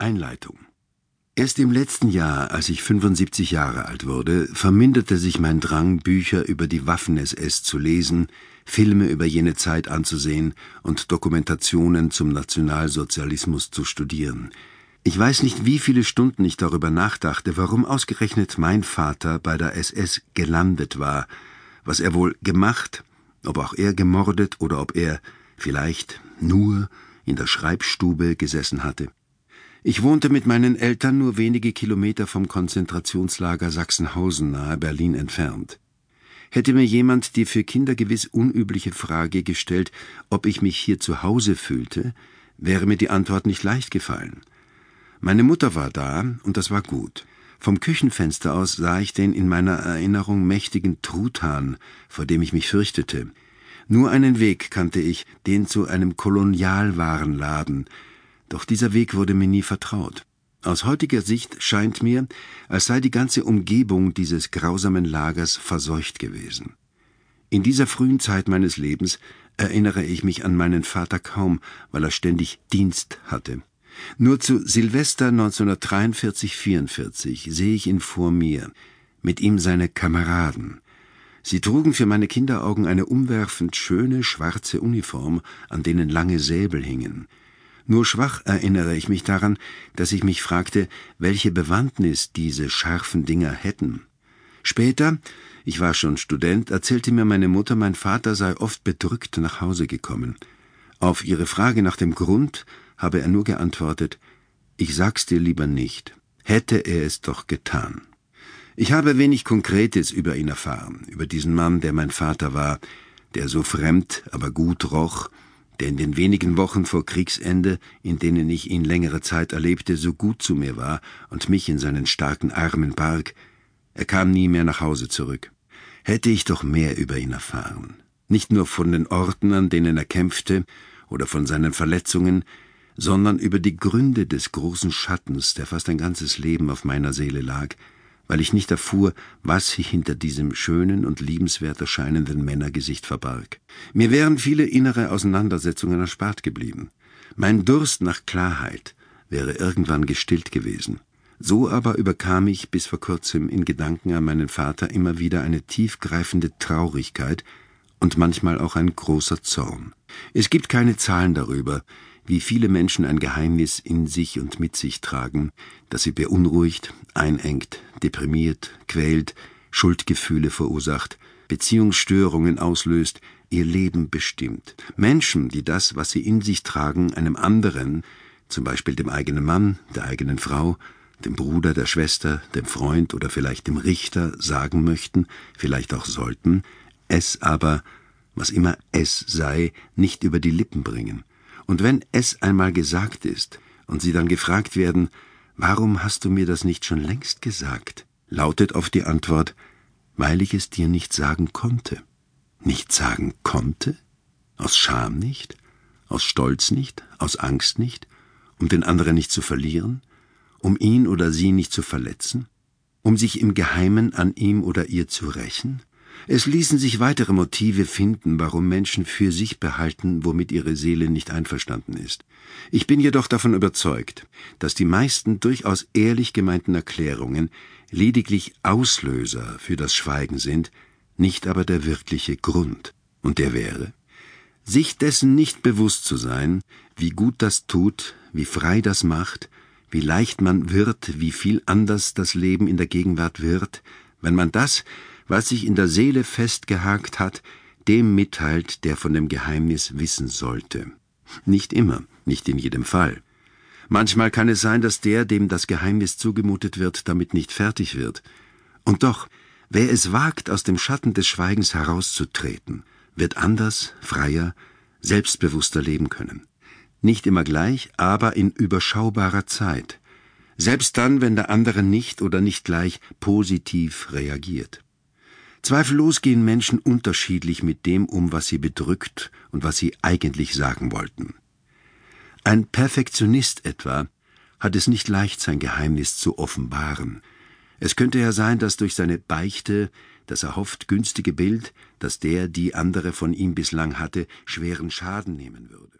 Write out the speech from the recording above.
Einleitung Erst im letzten Jahr, als ich 75 Jahre alt wurde, verminderte sich mein Drang, Bücher über die Waffen-SS zu lesen, Filme über jene Zeit anzusehen und Dokumentationen zum Nationalsozialismus zu studieren. Ich weiß nicht, wie viele Stunden ich darüber nachdachte, warum ausgerechnet mein Vater bei der SS gelandet war, was er wohl gemacht, ob auch er gemordet oder ob er vielleicht nur in der Schreibstube gesessen hatte. Ich wohnte mit meinen Eltern nur wenige Kilometer vom Konzentrationslager Sachsenhausen nahe Berlin entfernt. Hätte mir jemand die für Kinder gewiss unübliche Frage gestellt, ob ich mich hier zu Hause fühlte, wäre mir die Antwort nicht leicht gefallen. Meine Mutter war da, und das war gut. Vom Küchenfenster aus sah ich den in meiner Erinnerung mächtigen Truthahn, vor dem ich mich fürchtete. Nur einen Weg kannte ich, den zu einem Kolonialwarenladen, doch dieser Weg wurde mir nie vertraut. Aus heutiger Sicht scheint mir, als sei die ganze Umgebung dieses grausamen Lagers verseucht gewesen. In dieser frühen Zeit meines Lebens erinnere ich mich an meinen Vater kaum, weil er ständig Dienst hatte. Nur zu Silvester 1943-44 sehe ich ihn vor mir, mit ihm seine Kameraden. Sie trugen für meine Kinderaugen eine umwerfend schöne schwarze Uniform, an denen lange Säbel hingen. Nur schwach erinnere ich mich daran, dass ich mich fragte, welche Bewandtnis diese scharfen Dinger hätten. Später, ich war schon Student, erzählte mir meine Mutter, mein Vater sei oft bedrückt nach Hause gekommen. Auf ihre Frage nach dem Grund habe er nur geantwortet, ich sag's dir lieber nicht, hätte er es doch getan. Ich habe wenig Konkretes über ihn erfahren, über diesen Mann, der mein Vater war, der so fremd, aber gut roch, der in den wenigen Wochen vor Kriegsende, in denen ich ihn längere Zeit erlebte, so gut zu mir war und mich in seinen starken Armen barg, er kam nie mehr nach Hause zurück. Hätte ich doch mehr über ihn erfahren. Nicht nur von den Orten, an denen er kämpfte, oder von seinen Verletzungen, sondern über die Gründe des großen Schattens, der fast ein ganzes Leben auf meiner Seele lag, weil ich nicht erfuhr, was sich hinter diesem schönen und liebenswert erscheinenden Männergesicht verbarg. Mir wären viele innere Auseinandersetzungen erspart geblieben. Mein Durst nach Klarheit wäre irgendwann gestillt gewesen. So aber überkam ich bis vor kurzem in Gedanken an meinen Vater immer wieder eine tiefgreifende Traurigkeit und manchmal auch ein großer Zorn. Es gibt keine Zahlen darüber, wie viele Menschen ein Geheimnis in sich und mit sich tragen, das sie beunruhigt, einengt, deprimiert, quält, Schuldgefühle verursacht, Beziehungsstörungen auslöst, ihr Leben bestimmt. Menschen, die das, was sie in sich tragen, einem anderen, zum Beispiel dem eigenen Mann, der eigenen Frau, dem Bruder, der Schwester, dem Freund oder vielleicht dem Richter sagen möchten, vielleicht auch sollten, es aber, was immer es sei, nicht über die Lippen bringen. Und wenn es einmal gesagt ist und sie dann gefragt werden, warum hast du mir das nicht schon längst gesagt, lautet oft die Antwort, weil ich es dir nicht sagen konnte. Nicht sagen konnte? Aus Scham nicht? Aus Stolz nicht? Aus Angst nicht? Um den anderen nicht zu verlieren? Um ihn oder sie nicht zu verletzen? Um sich im Geheimen an ihm oder ihr zu rächen? Es ließen sich weitere Motive finden, warum Menschen für sich behalten, womit ihre Seele nicht einverstanden ist. Ich bin jedoch davon überzeugt, dass die meisten durchaus ehrlich gemeinten Erklärungen lediglich Auslöser für das Schweigen sind, nicht aber der wirkliche Grund. Und der wäre, sich dessen nicht bewusst zu sein, wie gut das tut, wie frei das macht, wie leicht man wird, wie viel anders das Leben in der Gegenwart wird, wenn man das, was sich in der Seele festgehakt hat, dem mitteilt, der von dem Geheimnis wissen sollte. Nicht immer, nicht in jedem Fall. Manchmal kann es sein, dass der, dem das Geheimnis zugemutet wird, damit nicht fertig wird. Und doch, wer es wagt, aus dem Schatten des Schweigens herauszutreten, wird anders, freier, selbstbewusster leben können. Nicht immer gleich, aber in überschaubarer Zeit. Selbst dann, wenn der andere nicht oder nicht gleich positiv reagiert. Zweifellos gehen Menschen unterschiedlich mit dem um, was sie bedrückt und was sie eigentlich sagen wollten. Ein Perfektionist etwa hat es nicht leicht, sein Geheimnis zu offenbaren. Es könnte ja sein, dass durch seine Beichte das erhofft günstige Bild, das der die andere von ihm bislang hatte, schweren Schaden nehmen würde.